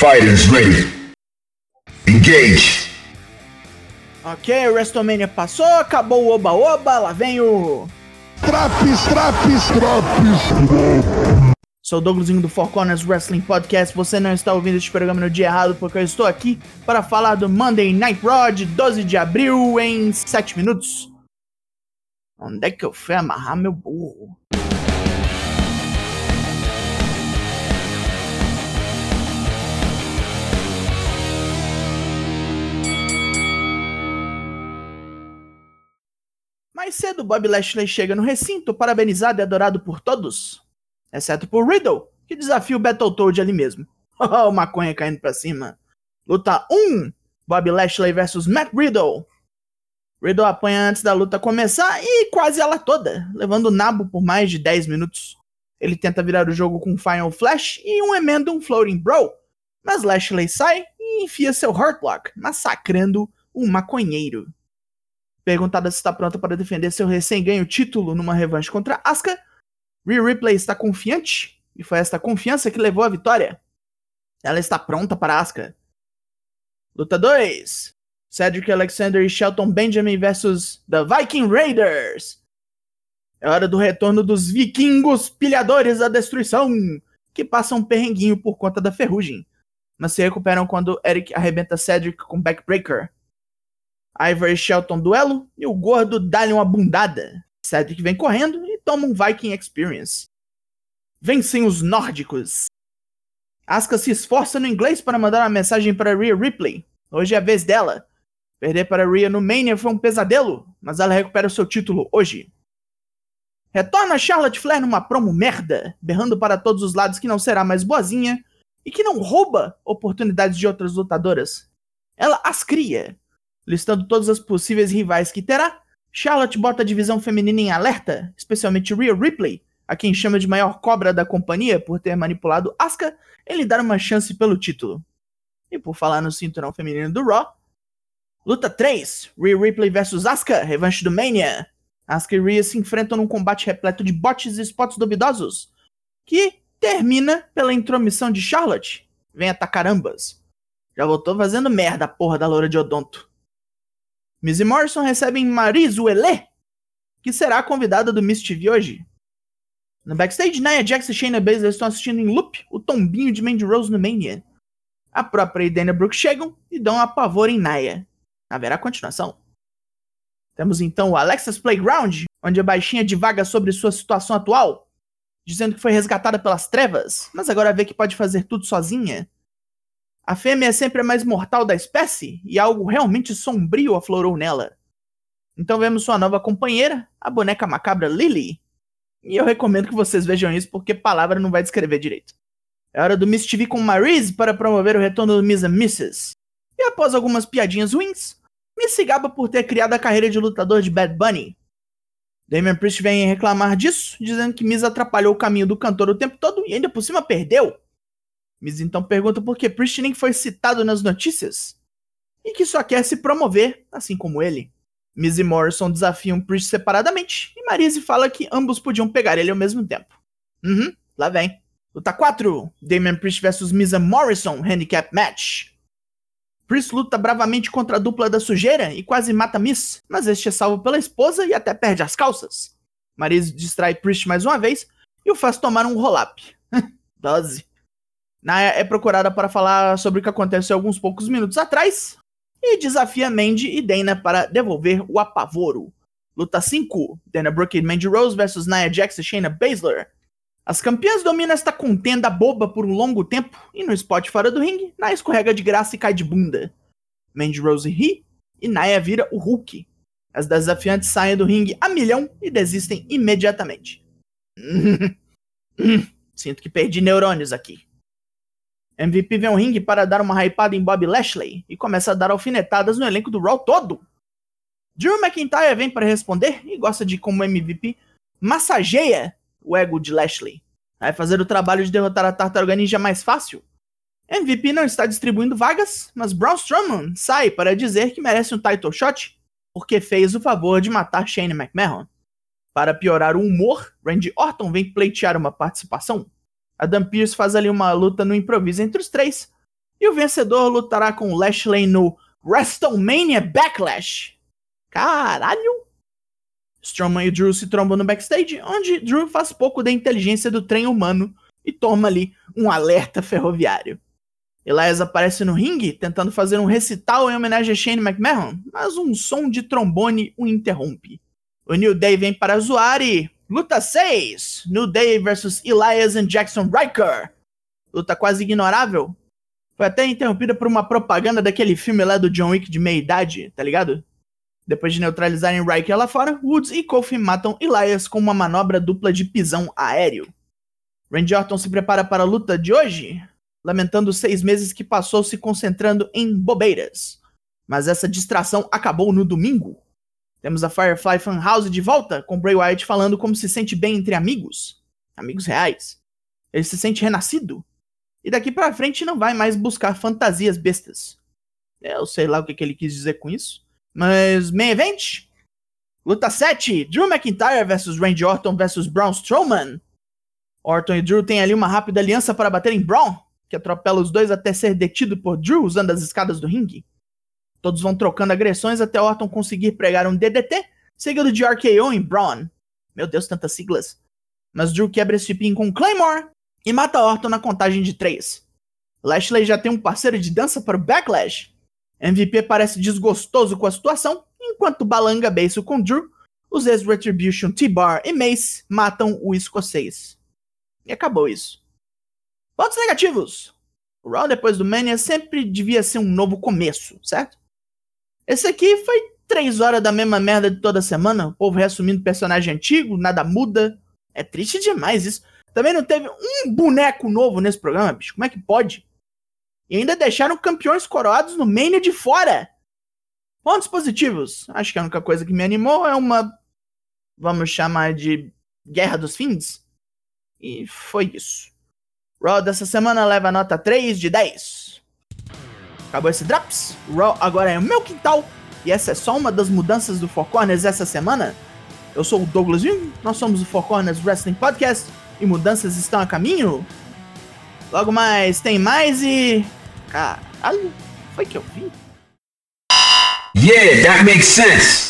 Fighters ready. Engage. Ok, o WrestleMania passou, acabou o oba-oba, lá vem o. Traps, traps, traps. Sou o Douglasinho do Four Corners Wrestling Podcast. Você não está ouvindo este programa no dia errado, porque eu estou aqui para falar do Monday Night Raw de 12 de abril em 7 minutos. Onde é que eu fui amarrar meu burro? Cedo, Bob Lashley chega no recinto, parabenizado e adorado por todos, exceto por Riddle, que desafia o Battletoad ali mesmo. Oh, maconha caindo pra cima. Luta 1: Bob Lashley versus Matt Riddle. Riddle apanha antes da luta começar e quase ela toda, levando o nabo por mais de 10 minutos. Ele tenta virar o jogo com Final Flash e um emenda um Floating Bro, mas Lashley sai e enfia seu Heartlock, massacrando um maconheiro. Perguntada se está pronta para defender seu recém-ganho título numa revanche contra Asuka, Rhea Ripley está confiante e foi esta confiança que levou à vitória. Ela está pronta para Asuka. Luta 2: Cedric Alexander e Shelton Benjamin versus The Viking Raiders. É hora do retorno dos vikingos pilhadores da destruição, que passam um perrenguinho por conta da ferrugem, mas se recuperam quando Eric arrebenta Cedric com backbreaker. Ivory Shelton duelo e o gordo dá-lhe uma bundada. Cedric vem correndo e toma um Viking Experience. Vencem os nórdicos. Asuka se esforça no inglês para mandar uma mensagem para Rhea Ripley. Hoje é a vez dela. Perder para Rhea no Mania foi um pesadelo, mas ela recupera seu título hoje. Retorna Charlotte Flair numa promo merda, berrando para todos os lados que não será mais boazinha e que não rouba oportunidades de outras lutadoras. Ela as cria. Listando todas as possíveis rivais que terá, Charlotte bota a divisão feminina em alerta, especialmente Rhea Ripley, a quem chama de maior cobra da companhia por ter manipulado Asuka em lhe dar uma chance pelo título. E por falar no cinturão feminino do Raw, luta 3, Rhea Ripley vs Asuka, revanche do Mania. Asuka e Rhea se enfrentam num combate repleto de bots e spots duvidosos, que termina pela intromissão de Charlotte. Vem atacar ambas. Já voltou fazendo merda a porra da loura de Odonto. Miz Morrison recebem Maris Uele, que será convidada do Miss TV hoje. No backstage, Nia Jax e Shayna Baszler estão assistindo em loop o tombinho de Mandy Rose no Mania. A própria e Dana Brooke chegam e dão um apavor em Nia. Haverá continuação. Temos então o Alexa's Playground, onde a baixinha divaga sobre sua situação atual, dizendo que foi resgatada pelas trevas, mas agora vê que pode fazer tudo sozinha. A fêmea é sempre a mais mortal da espécie e algo realmente sombrio aflorou nela. Então vemos sua nova companheira, a boneca macabra Lily. E eu recomendo que vocês vejam isso porque palavra não vai descrever direito. É hora do Miss TV com Maryse para promover o retorno do Miss and Mrs. E após algumas piadinhas ruins, Miss se gaba por ter criado a carreira de lutador de Bad Bunny. Damian Priest vem reclamar disso, dizendo que Miss atrapalhou o caminho do cantor o tempo todo e ainda por cima perdeu. Miz então pergunta por que nem foi citado nas notícias e que só quer se promover, assim como ele. Miz e Morrison desafiam Priest separadamente e Marise fala que ambos podiam pegar ele ao mesmo tempo. Uhum, lá vem. Luta 4: Damian Priest vs Miz Morrison Handicap Match. Priest luta bravamente contra a dupla da sujeira e quase mata Miz, mas este é salvo pela esposa e até perde as calças. Marise distrai Priest mais uma vez e o faz tomar um roll-up. Dose. Naya é procurada para falar sobre o que aconteceu alguns poucos minutos atrás e desafia Mandy e Dana para devolver o apavoro. Luta 5: Dana Brooke e Mandy Rose versus Nia Jax e Shayna Baszler. As campeãs dominam esta contenda boba por um longo tempo e no spot fora do ringue, Nia escorrega de graça e cai de bunda. Mandy Rose ri e Nia vira o Hulk. As desafiantes saem do ringue a milhão e desistem imediatamente. Sinto que perdi neurônios aqui. MVP vem ao ringue para dar uma hypada em Bob Lashley e começa a dar alfinetadas no elenco do Raw todo. Drew McIntyre vem para responder e gosta de como MVP massageia o ego de Lashley. Vai fazer o trabalho de derrotar a Tartaruga Ninja mais fácil. MVP não está distribuindo vagas, mas Braun Strowman sai para dizer que merece um title shot porque fez o favor de matar Shane McMahon. Para piorar o humor, Randy Orton vem pleitear uma participação. Adam Pearce faz ali uma luta no improviso entre os três. E o vencedor lutará com Lashley no WrestleMania Backlash. Caralho! Strowman e Drew se trombam no backstage, onde Drew faz pouco da inteligência do trem humano e toma ali um alerta ferroviário. Elias aparece no ringue, tentando fazer um recital em homenagem a Shane McMahon, mas um som de trombone o interrompe. O New Day vem para zoar e. Luta 6! New Day vs Elias e Jackson Riker. Luta quase ignorável. Foi até interrompida por uma propaganda daquele filme lá do John Wick de meia idade, tá ligado? Depois de neutralizarem Riker lá fora, Woods e Kofi matam Elias com uma manobra dupla de pisão aéreo. Randy Orton se prepara para a luta de hoje, lamentando seis meses que passou se concentrando em bobeiras. Mas essa distração acabou no domingo. Temos a Firefly Funhouse de volta, com Bray Wyatt falando como se sente bem entre amigos. Amigos reais. Ele se sente renascido. E daqui pra frente não vai mais buscar fantasias bestas. Eu sei lá o que, que ele quis dizer com isso. Mas, main event? Luta 7, Drew McIntyre versus Randy Orton versus Braun Strowman. Orton e Drew têm ali uma rápida aliança para bater em Braun, que atropela os dois até ser detido por Drew usando as escadas do ringue. Todos vão trocando agressões até Orton conseguir pregar um DDT, seguido de RKO em Braun. Meu Deus, tantas siglas. Mas Drew quebra esse pin com Claymore e mata Orton na contagem de 3. Lashley já tem um parceiro de dança para o Backlash. MVP parece desgostoso com a situação, enquanto balanga beiço com Drew, os ex-Retribution T-Bar e Mace matam o escocês. E acabou isso. Pontos negativos. O Raw depois do Mania sempre devia ser um novo começo, certo? Esse aqui foi três horas da mesma merda de toda semana, o povo reassumindo personagem antigo, nada muda. É triste demais isso. Também não teve um boneco novo nesse programa, bicho. Como é que pode? E ainda deixaram campeões coroados no Mania de fora. Pontos positivos. Acho que a única coisa que me animou é uma. Vamos chamar de Guerra dos Fins. E foi isso. Raw dessa semana leva nota 3 de 10. Acabou esse Drops. Raw agora é o meu quintal. E essa é só uma das mudanças do Four Corners essa semana. Eu sou o Douglas Jung, nós somos o Four Corners Wrestling Podcast e mudanças estão a caminho. Logo mais tem mais e. Caralho, foi que eu vi? Yeah, that makes sense.